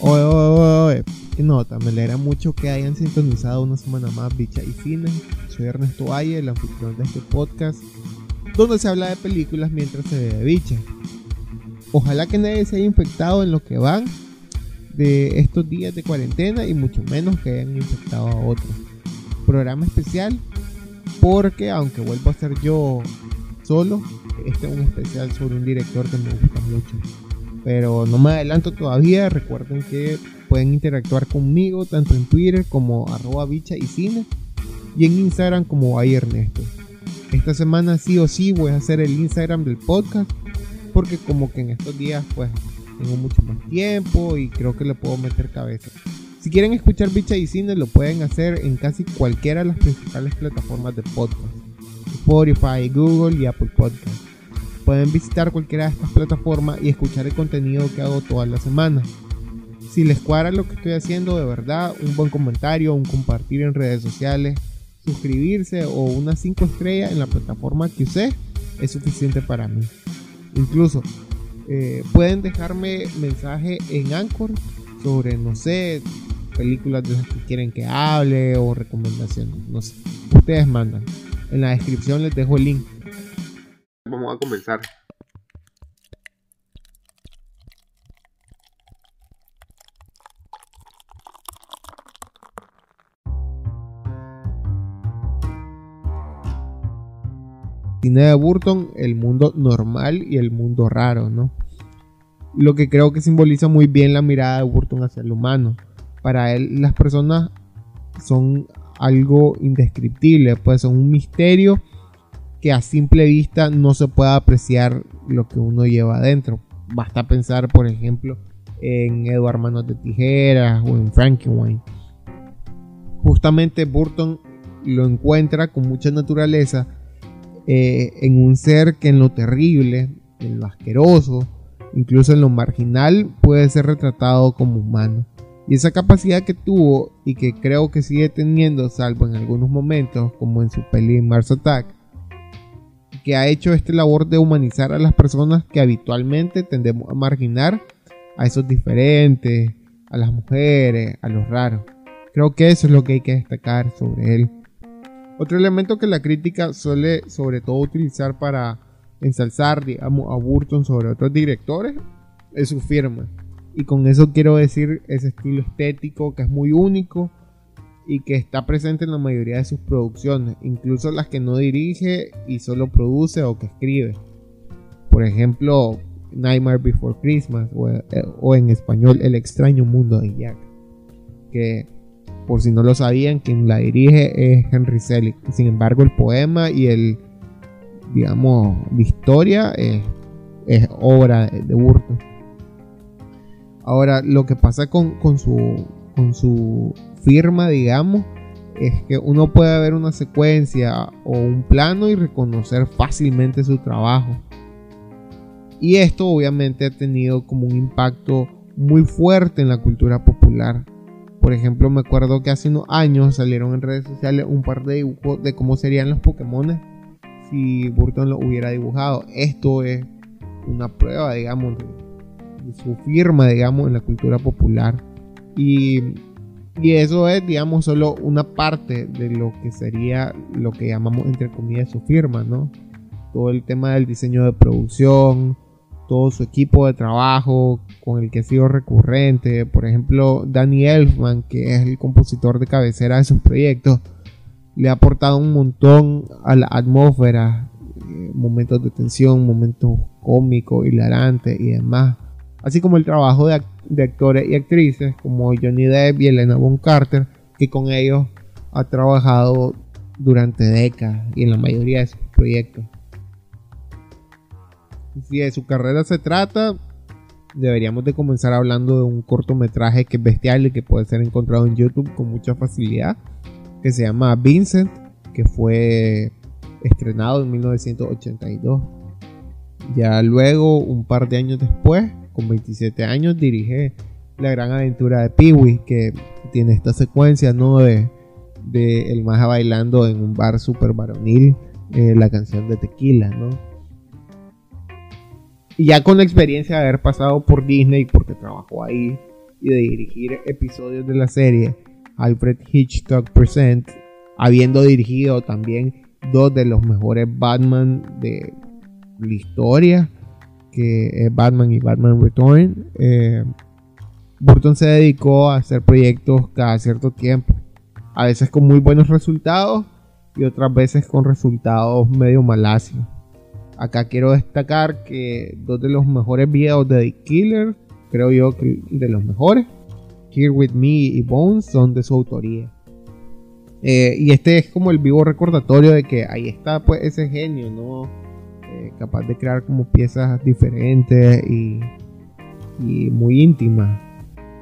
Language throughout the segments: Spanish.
Oye, oye, oye, nota, me alegra mucho que hayan sintonizado una semana más Bicha y Cine. Soy Ernesto Valle, el anfitrión de este podcast, donde se habla de películas mientras se ve de bicha. Ojalá que nadie se haya infectado en lo que van de estos días de cuarentena y mucho menos que hayan infectado a otros. Programa especial porque aunque vuelvo a ser yo solo, este es un especial sobre un director que me gusta mucho. Pero no me adelanto todavía, recuerden que pueden interactuar conmigo tanto en Twitter como arroba bicha y cine y en Instagram como hay Ernesto. Esta semana sí o sí voy a hacer el Instagram del podcast porque como que en estos días pues tengo mucho más tiempo y creo que le puedo meter cabeza. Si quieren escuchar Bicha y Cine lo pueden hacer en casi cualquiera de las principales plataformas de podcast. Spotify, Google y Apple Podcast. Pueden visitar cualquiera de estas plataformas y escuchar el contenido que hago toda la semana. Si les cuadra lo que estoy haciendo de verdad, un buen comentario, un compartir en redes sociales, suscribirse o unas 5 estrellas en la plataforma que usé es suficiente para mí. Incluso eh, pueden dejarme mensaje en Anchor sobre, no sé, películas de las que quieren que hable o recomendaciones. No sé. Ustedes mandan. En la descripción les dejo el link. Vamos a comenzar. Cine de Burton, el mundo normal y el mundo raro, ¿no? Lo que creo que simboliza muy bien la mirada de Burton hacia el humano. Para él las personas son algo indescriptible, pues son un misterio que a simple vista no se puede apreciar lo que uno lleva adentro. Basta pensar, por ejemplo, en Edward Manos de Tijeras o en Frankenwein. Justamente Burton lo encuentra con mucha naturaleza eh, en un ser que en lo terrible, en lo asqueroso, incluso en lo marginal, puede ser retratado como humano. Y esa capacidad que tuvo y que creo que sigue teniendo, salvo en algunos momentos, como en su peli Mars Attack, que ha hecho esta labor de humanizar a las personas que habitualmente tendemos a marginar a esos diferentes, a las mujeres, a los raros. Creo que eso es lo que hay que destacar sobre él. Otro elemento que la crítica suele sobre todo utilizar para ensalzar, digamos, a Burton sobre otros directores es su firma. Y con eso quiero decir ese estilo estético que es muy único y que está presente en la mayoría de sus producciones, incluso las que no dirige y solo produce o que escribe. Por ejemplo, Nightmare Before Christmas o, eh, en español El extraño mundo de Jack, que por si no lo sabían, quien la dirige es Henry Selick. Sin embargo, el poema y el, digamos, la historia es, obra de Burton. Ahora, lo que pasa con, con, su, con su firma, digamos, es que uno puede ver una secuencia o un plano y reconocer fácilmente su trabajo. Y esto obviamente ha tenido como un impacto muy fuerte en la cultura popular. Por ejemplo, me acuerdo que hace unos años salieron en redes sociales un par de dibujos de cómo serían los Pokémon si Burton lo hubiera dibujado. Esto es una prueba, digamos, de su firma, digamos, en la cultura popular. Y eso es, digamos, solo una parte de lo que sería lo que llamamos, entre comillas, su firma, ¿no? Todo el tema del diseño de producción, todo su equipo de trabajo con el que ha sido recurrente. Por ejemplo, Danny Elfman, que es el compositor de cabecera de sus proyectos, le ha aportado un montón a la atmósfera, eh, momentos de tensión, momentos cómicos, hilarantes y demás. Así como el trabajo de, actores y actrices como Johnny Depp y Elena Bonham Carter, que con ellos ha trabajado durante décadas y en la mayoría de sus proyectos. Si de su carrera se trata, deberíamos de comenzar hablando de un cortometraje que es bestial y que puede ser encontrado en YouTube con mucha facilidad, que se llama Vincent, que fue estrenado en 1982. Ya luego, un par de años después, con 27 años, dirige La Gran Aventura de Peewee, que tiene esta secuencia, ¿no? De, el maja bailando en un bar super varonil, eh, la canción de Tequila, ¿no? Y ya con la experiencia de haber pasado por Disney, porque trabajó ahí, y de dirigir episodios de la serie Alfred Hitchcock Present, habiendo dirigido también dos de los mejores Batman de la historia, que es Batman y Batman Return. Eh, Burton se dedicó a hacer proyectos cada cierto tiempo, a veces con muy buenos resultados y otras veces con resultados medio maláceos. Acá quiero destacar que dos de los mejores videos de The Killer, creo yo que de los mejores, Here With Me y Bones, son de su autoría. Eh, y este es como el vivo recordatorio de que ahí está pues ese genio, ¿no? Capaz de crear como piezas diferentes y, y muy íntimas.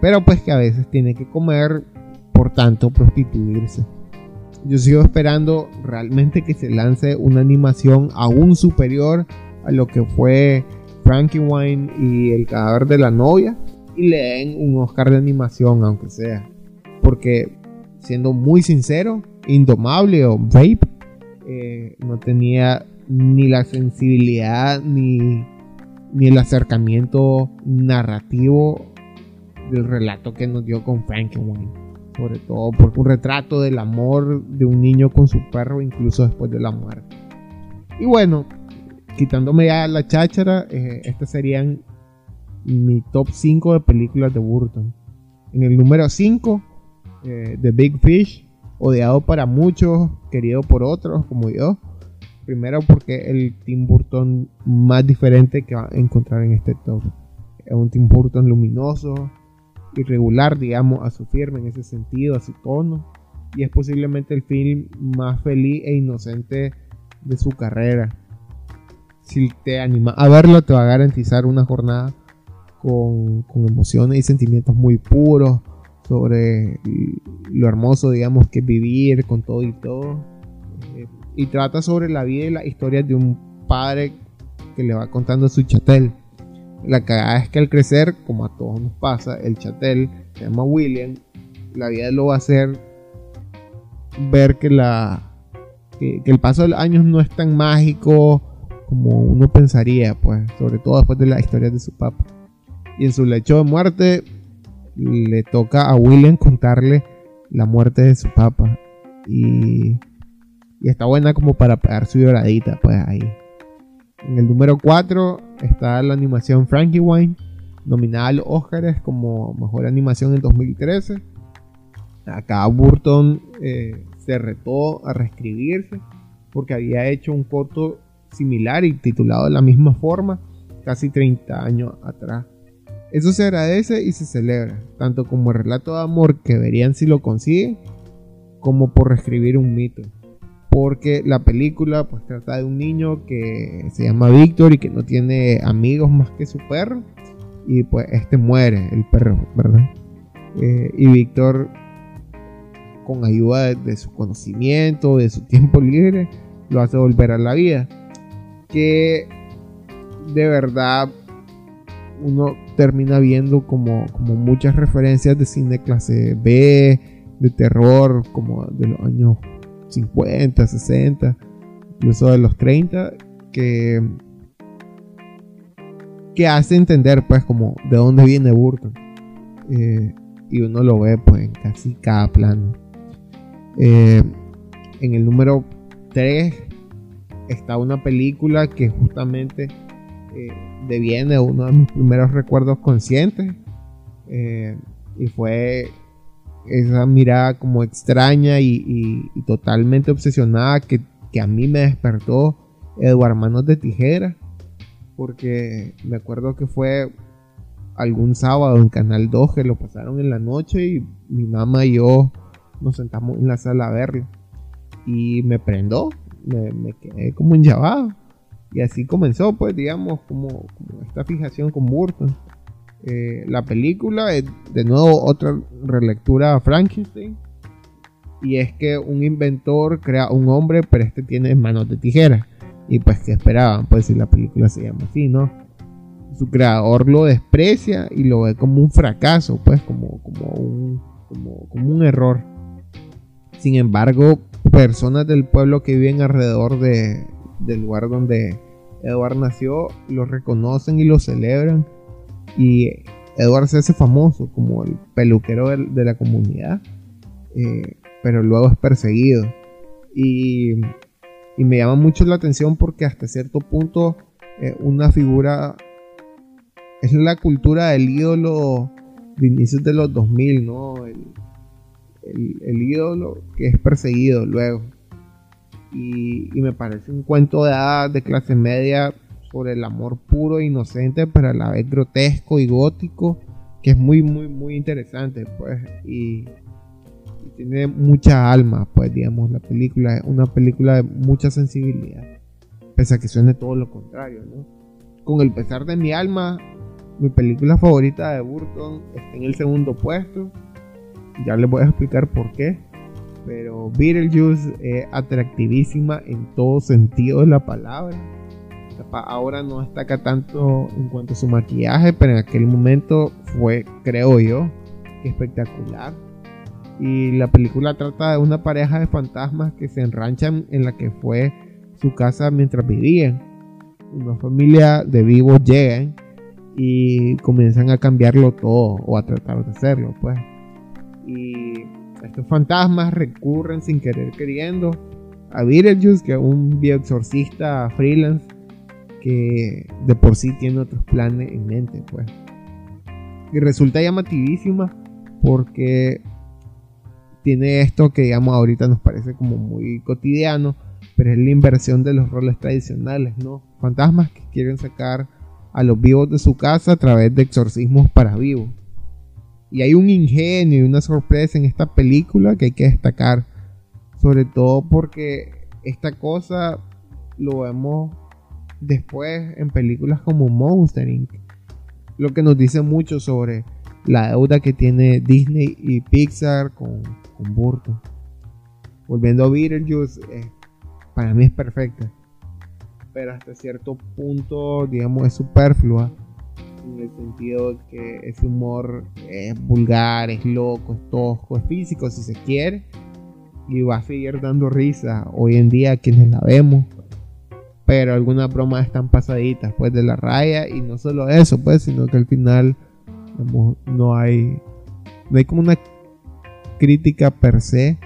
Pero pues que a veces tiene que comer, por tanto prostituirse. Yo sigo esperando realmente que se lance una animación aún superior a lo que fue Frankie Wine y el cadáver de la novia y le den un Oscar de animación aunque sea. Porque siendo muy sincero, Indomable o Vape eh, no tenía ni la sensibilidad ni, ni el acercamiento narrativo del relato que nos dio con Frankenwein. Sobre todo porque un retrato del amor de un niño con su perro incluso después de la muerte. Y bueno, quitándome ya la cháchara, eh, estas serían mi top 5 de películas de Burton. En el número 5 eh, The Big Fish, odiado para muchos, querido por otros como yo. Primero porque el Tim Burton más diferente que va a encontrar en este top. Es un Tim Burton luminoso, irregular, digamos, a su firme en ese sentido, a su tono. Y es posiblemente el film más feliz e inocente de su carrera. Si te anima a verlo, te va a garantizar una jornada con, con emociones y sentimientos muy puros, sobre lo hermoso, digamos, que es vivir con todo y todo. Y trata sobre la vida y la historia de un padre que le va contando su chatel. La cagada es que al crecer, como a todos nos pasa, el chatel se llama William. La vida lo va a hacer ver que la que, el paso de los años no es tan mágico como uno pensaría, pues, sobre todo después de la historia de su papá. Y en su lecho de muerte le toca a William contarle la muerte de su papá. Y, y está buena como para pegar su lloradita, pues ahí. En el número 4 está la animación Frankie Wine, nominada a los Oscars como mejor animación en 2013. Acá Burton eh, se retó a reescribirse porque había hecho un corto similar y titulado de la misma forma casi 30 años atrás. Eso se agradece y se celebra, tanto como el relato de amor que verían si lo consiguen, como por reescribir un mito. Porque la película pues trata de un niño que se llama Víctor y que no tiene amigos más que su perro. Y pues este muere, el perro, ¿verdad? Eh, y Víctor, con ayuda de, de su conocimiento, de su tiempo libre, lo hace volver a la vida. Que de verdad uno termina viendo como, como muchas referencias de cine clase B, de terror, como de los años 50, 60, incluso de los 30, que, que hace entender pues como de dónde viene Burton. Eh, y uno lo ve pues en casi cada plano. Eh, en el número 3 está una película que justamente eh, deviene uno de mis primeros recuerdos conscientes. Y fue esa mirada como extraña y, totalmente obsesionada que, a mí me despertó Eduardo Manos de Tijera. Porque me acuerdo que fue algún sábado en Canal 2 que lo pasaron en la noche y mi mamá y yo nos sentamos en la sala a verlo. Y me prendó, me, me quedé como enllavado. Y así comenzó, pues, digamos, como, esta fijación con Burton. Eh, la película es de nuevo otra relectura a Frankenstein. Y es que un inventor crea un hombre, pero este tiene manos de tijera. Y pues, ¿qué esperaban? Pues si la película se llama así, ¿no? Su creador lo desprecia y lo ve como un fracaso, pues, como, como, un, como, como un error. Sin embargo, personas del pueblo que viven alrededor de, del lugar donde Edward nació, lo reconocen y lo celebran. Y Edward se hace famoso como el peluquero de, la comunidad, eh, pero luego es perseguido. Y, me llama mucho la atención porque hasta cierto punto eh, una figura es la cultura del ídolo de inicios de los 2000, ¿no? El, ídolo que es perseguido luego. Y, y, me parece un cuento de hadas de clase media sobre el amor puro e inocente, pero a la vez grotesco y gótico, que es muy, muy, muy interesante, pues, y, tiene mucha alma, pues, digamos, la película es una película de mucha sensibilidad, pese a que suene todo lo contrario, ¿no? Con el pesar de mi alma, mi película favorita de Burton está en el segundo puesto, ya les voy a explicar por qué. Pero Beetlejuice es atractivísima en todo sentido de la palabra ahora no destaca tanto en cuanto a su maquillaje, pero en aquel momento fue, creo yo, espectacular. Y la película trata de una pareja de fantasmas que se enranchan en la que fue su casa mientras vivían. Una familia de vivos llegan y comienzan a cambiarlo todo o a tratar de hacerlo, pues. Y estos fantasmas recurren sin querer queriendo a Beetlejuice, que es un bioexorcista freelance que de por sí tiene otros planes en mente, pues. Y resulta llamativísima porque tiene esto que digamos ahorita nos parece como muy cotidiano, pero es la inversión de los roles tradicionales, ¿no? Fantasmas que quieren sacar a los vivos de su casa a través de exorcismos para vivos. Y hay un ingenio y una sorpresa en esta película que hay que destacar, sobre todo porque esta cosa lo vemos después en películas como Monster Inc. Lo que nos dice mucho sobre la deuda que tiene Disney y Pixar con, Burton. Volviendo a Beetlejuice, eh, para mí es perfecta. Pero hasta cierto punto, digamos, es superflua. En el sentido de que ese humor es vulgar, es loco, es tosco, es físico si se quiere. Y va a seguir dando risa hoy en día a quienes la vemos pero algunas bromas están pasaditas pues de la raya y no solo eso pues sino que al final no hay no hay como una crítica per se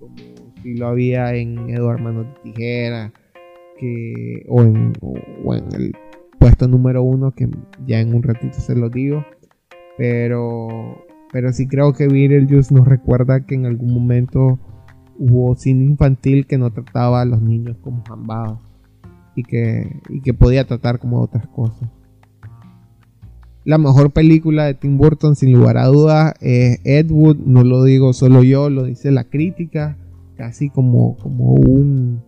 como si lo había en Eduardo Manos Tijera que o en, o en el puesto número uno que ya en un ratito se lo digo pero pero sí creo que Beetlejuice nos recuerda que en algún momento hubo cine infantil que no trataba a los niños como jambados y que, que podía tratar como otras cosas. La mejor película de Tim Burton, sin lugar a dudas, es Ed Wood. No lo digo solo yo, lo dice la crítica, casi como, como un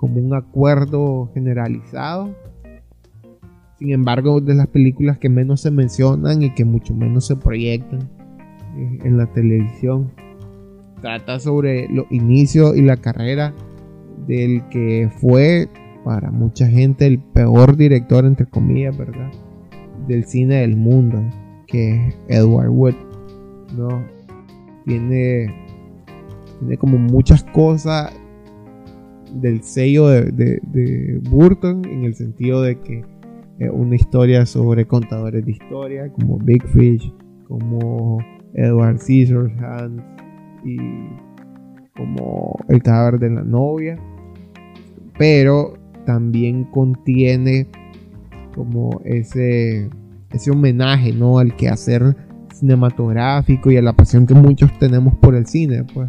como un acuerdo generalizado. Sin embargo, de las películas que menos se mencionan y que mucho menos se proyectan eh, en la televisión. Trata sobre los inicios y la carrera del que fue para mucha gente el peor director, entre comillas, ¿verdad? Del cine del mundo, que es Edward Wood, ¿no? Tiene, tiene como muchas cosas del sello de, Burton, en el sentido de que es una historia sobre contadores de historia, como Big Fish, como Edward Scissorhands y como El cadáver de la novia pero también contiene como ese, ese homenaje ¿no? al quehacer cinematográfico y a la pasión que muchos tenemos por el cine. Pues.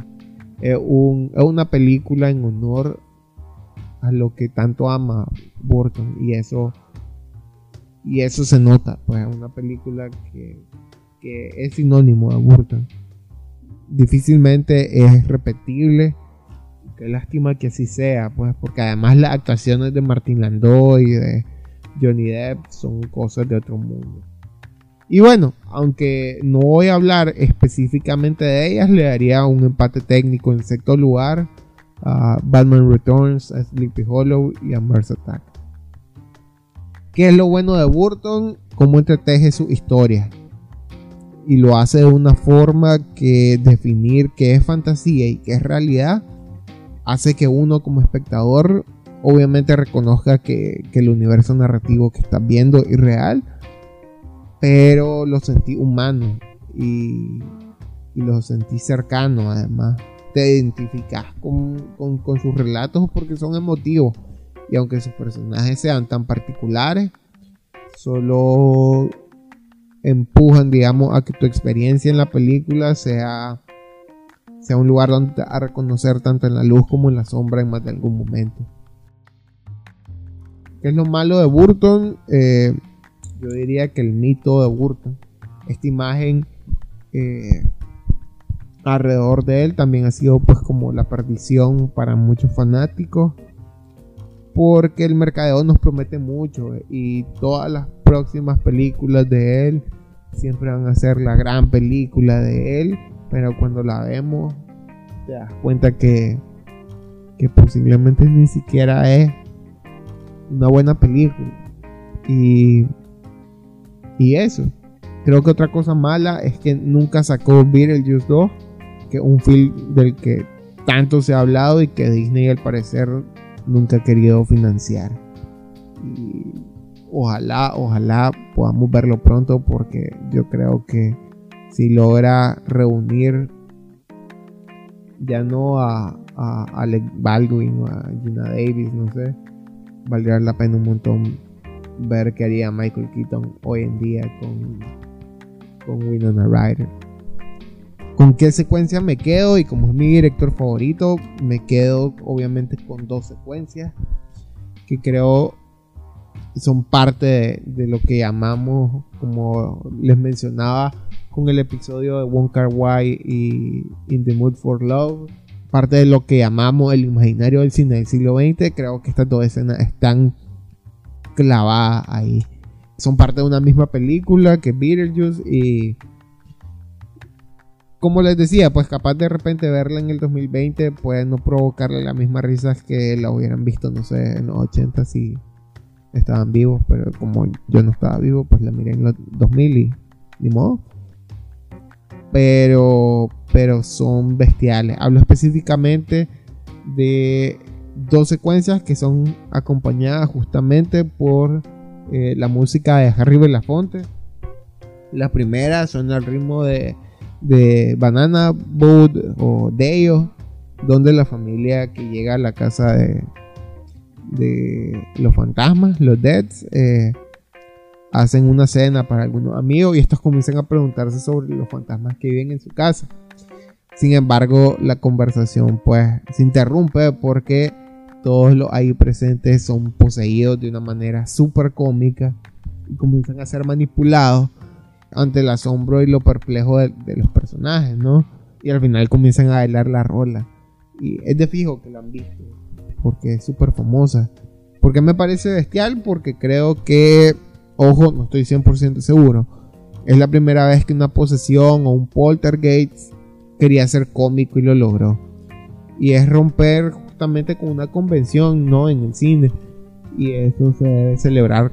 Es, una película en honor a lo que tanto ama Burton y eso y eso se nota pues es una película que, que es sinónimo de Burton difícilmente es repetible Qué lástima que así sea, pues, porque además las actuaciones de Martin Landau y de Johnny Depp son cosas de otro mundo. Y bueno, aunque no voy a hablar específicamente de ellas, le daría un empate técnico en sexto lugar a Batman Returns, a Sleepy Hollow y a Mars Attack. ¿Qué es lo bueno de Burton? Cómo entreteje su historia. Y lo hace de una forma que definir qué es fantasía y qué es realidad hace que uno como espectador obviamente reconozca que, el universo narrativo que estás viendo es real pero lo sentí humano y, lo sentí cercano además. Te identificas con, con sus relatos porque son emotivos y aunque sus personajes sean tan particulares, solo empujan, digamos, a que tu experiencia en la película sea, sea un lugar donde a reconocer tanto en la luz como en la sombra en más de algún momento. ¿Qué es lo malo de Burton? Eh, yo diría que el mito de Burton, esta imagen eh, alrededor de él también ha sido pues como la perdición para muchos fanáticos porque el mercadeo nos promete mucho y todas las próximas películas de él siempre van a ser la gran película de él, pero cuando la vemos te das cuenta que, que posiblemente ni siquiera es una buena película. Y, y eso. Creo que otra cosa mala es que nunca sacó Beetlejuice 2, que un film del que tanto se ha hablado y que Disney al parecer nunca ha querido financiar. Y ojalá, ojalá podamos verlo pronto porque yo creo que si logra reunir ya no a, a Alec Baldwin o a Gina Davis, no sé, valdría la pena un montón ver qué haría Michael Keaton hoy en día con, con Winona Ryder. ¿Con qué secuencia me quedo? Y como es mi director favorito, me quedo obviamente con dos secuencias que creo son parte de, lo que llamamos, como les mencionaba con el episodio de One Car Why y In the Mood for Love, parte de lo que llamamos el imaginario del cine del siglo XX. Creo que estas dos escenas están clavadas ahí. Son parte de una misma película que Beetlejuice y como les decía, pues capaz de repente verla en el 2020 puede no provocarle las mismas risas que la hubieran visto, no sé, en los 80 si estaban vivos, pero como yo no estaba vivo, pues la miré en los 2000 y ni modo. Pero, pero son bestiales. Hablo específicamente de dos secuencias que son acompañadas justamente por eh, la música de Harry Belafonte. La primera suena al ritmo de Banana Boat o Deo, donde la familia que llega a la casa de, de los fantasmas, los Deads, eh, hacen una cena para algunos amigos y estos comienzan a preguntarse sobre los fantasmas que viven en su casa. Sin embargo, la conversación pues se interrumpe porque todos los ahí presentes son poseídos de una manera súper cómica y comienzan a ser manipulados ante el asombro y lo perplejo de, los personajes, ¿no? Y al final comienzan a bailar la rola. Y es de fijo que la han visto, porque es súper famosa. ¿Por qué me parece bestial? Porque creo que, ojo, no estoy 100% seguro, es la primera vez que una posesión o un poltergeist quería ser cómico y lo logró. Y es romper justamente con una convención, ¿no? En el cine. Y eso se debe celebrar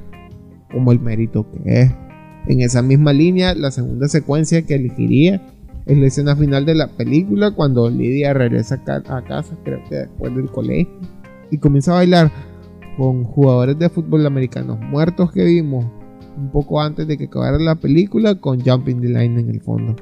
como el mérito que es. En esa misma línea, la segunda secuencia que elegiría es la escena final de la película cuando Lidia regresa a casa, creo que después del colegio, y comienza a bailar con jugadores de fútbol americanos muertos que vimos un poco antes de que acabara la película con Jumping the Line en el fondo.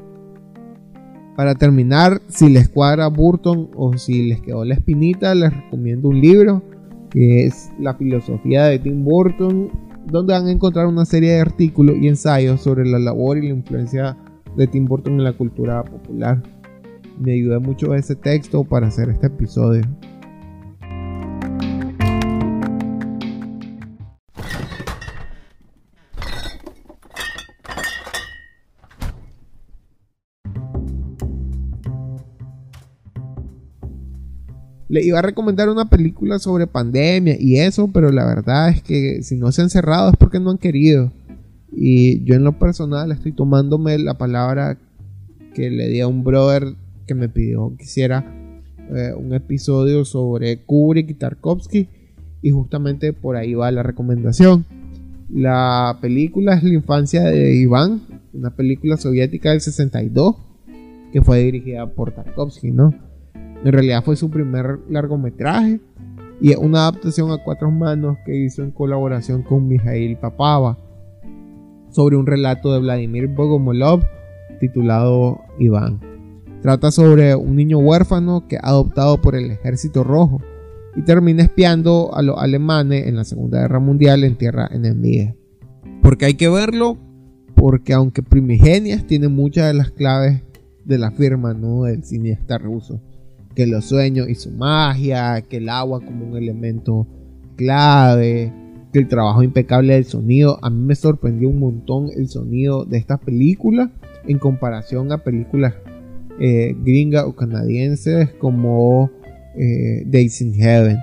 Para terminar, si les cuadra Burton o si les quedó la espinita, les recomiendo un libro que es La filosofía de Tim Burton donde van a encontrar una serie de artículos y ensayos sobre la labor y la influencia de Tim Burton en la cultura popular. Me ayudó mucho ese texto para hacer este episodio. Le iba a recomendar una película sobre pandemia y eso, pero la verdad es que si no se han cerrado es porque no han querido. Y yo en lo personal estoy tomándome la palabra que le di a un brother que me pidió que hiciera eh, un episodio sobre Kubrick y Tarkovsky y justamente por ahí va la recomendación. La película es La infancia de Iván, una película soviética del 62 que fue dirigida por Tarkovsky, ¿no? En realidad fue su primer largometraje y es una adaptación a cuatro manos que hizo en colaboración con Mijail Papava. sobre un relato de Vladimir Bogomolov titulado Iván. Trata sobre un niño huérfano que ha adoptado por el ejército rojo y termina espiando a los alemanes en la Segunda Guerra Mundial en tierra enemiga. Porque hay que verlo, porque aunque Primigenias tiene muchas de las claves de la firma ¿no? del cineasta ruso, que los sueños y su magia, que el agua como un elemento clave, que el trabajo impecable del sonido, a mí me sorprendió un montón el sonido de esta película en comparación a películas eh, gringas o canadienses como eh, Days in Heaven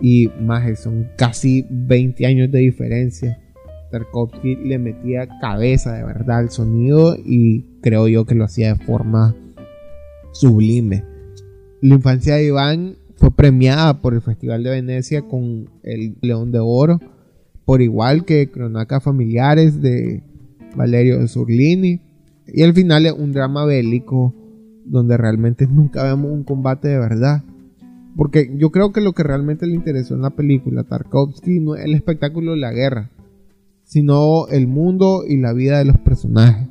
y más son casi 20 años de diferencia. Tarkovsky le metía cabeza de verdad al sonido y creo yo que lo hacía de forma sublime. La infancia de Iván fue premiada por el Festival de Venecia con el León de Oro, por igual que Cronacas Familiares de Valerio Zurlini. Y al final es un drama bélico donde realmente nunca vemos un combate de verdad. Porque yo creo que lo que realmente le interesó en la película Tarkovsky no es el espectáculo de la guerra, sino el mundo y la vida de los personajes.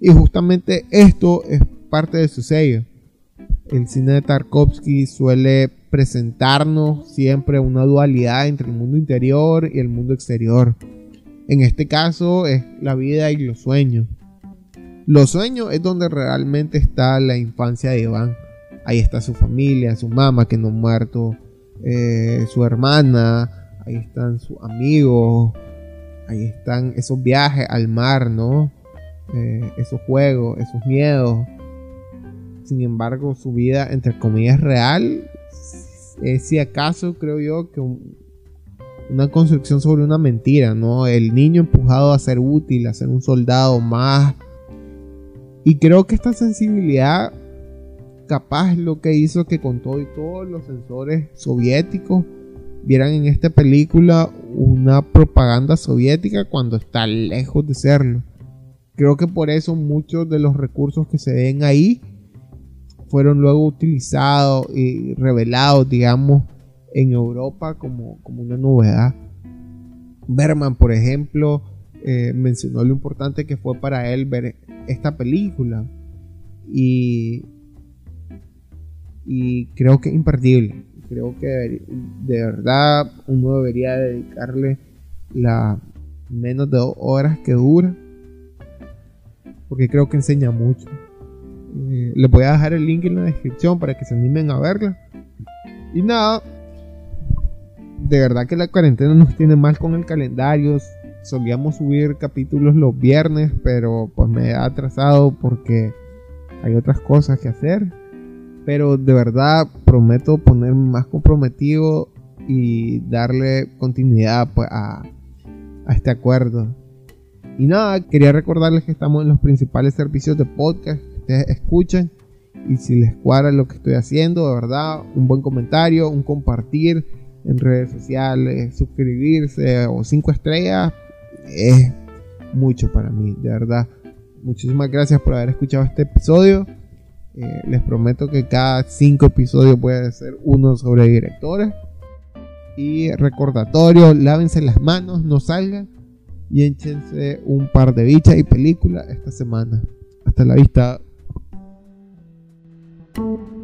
Y justamente esto es parte de su sello. El cine de Tarkovsky suele presentarnos siempre una dualidad entre el mundo interior y el mundo exterior. En este caso es la vida y los sueños. Los sueños es donde realmente está la infancia de Iván. Ahí está su familia, su mamá que no ha muerto, eh, su hermana, ahí están sus amigos, ahí están esos viajes al mar, ¿no? Eh, esos juegos, esos miedos. Sin embargo, su vida, entre comillas, real, es si acaso creo yo que una construcción sobre una mentira, ¿no? El niño empujado a ser útil, a ser un soldado más. Y creo que esta sensibilidad capaz lo que hizo que con todo y todos los sensores soviéticos vieran en esta película una propaganda soviética cuando está lejos de serlo. Creo que por eso muchos de los recursos que se ven ahí fueron luego utilizados y revelados, digamos, en Europa como, como una novedad. Berman, por ejemplo, eh, mencionó lo importante que fue para él ver esta película. Y, y creo que es imperdible creo que de verdad uno debería dedicarle la menos de dos horas que dura porque creo que enseña mucho eh, les voy a dejar el link en la descripción para que se animen a verla. Y nada de verdad que la cuarentena nos tiene mal con el calendario. Solíamos subir capítulos los viernes pero pues me ha atrasado porque hay otras cosas que hacer. Pero de verdad prometo ponerme más comprometido y darle continuidad pues, a, este acuerdo. Y nada, quería recordarles que estamos en los principales servicios de podcast ustedes escuchan. Y si les cuadra lo que estoy haciendo, de verdad, un buen comentario, un compartir en redes sociales, suscribirse o cinco estrellas, es mucho para mí, de verdad. Muchísimas gracias por haber escuchado este episodio. Eh, les prometo que cada cinco episodios puede ser uno sobre directores. Y recordatorio, lávense las manos, no salgan y échense un par de bichas y películas esta semana. Hasta la vista. Thank you.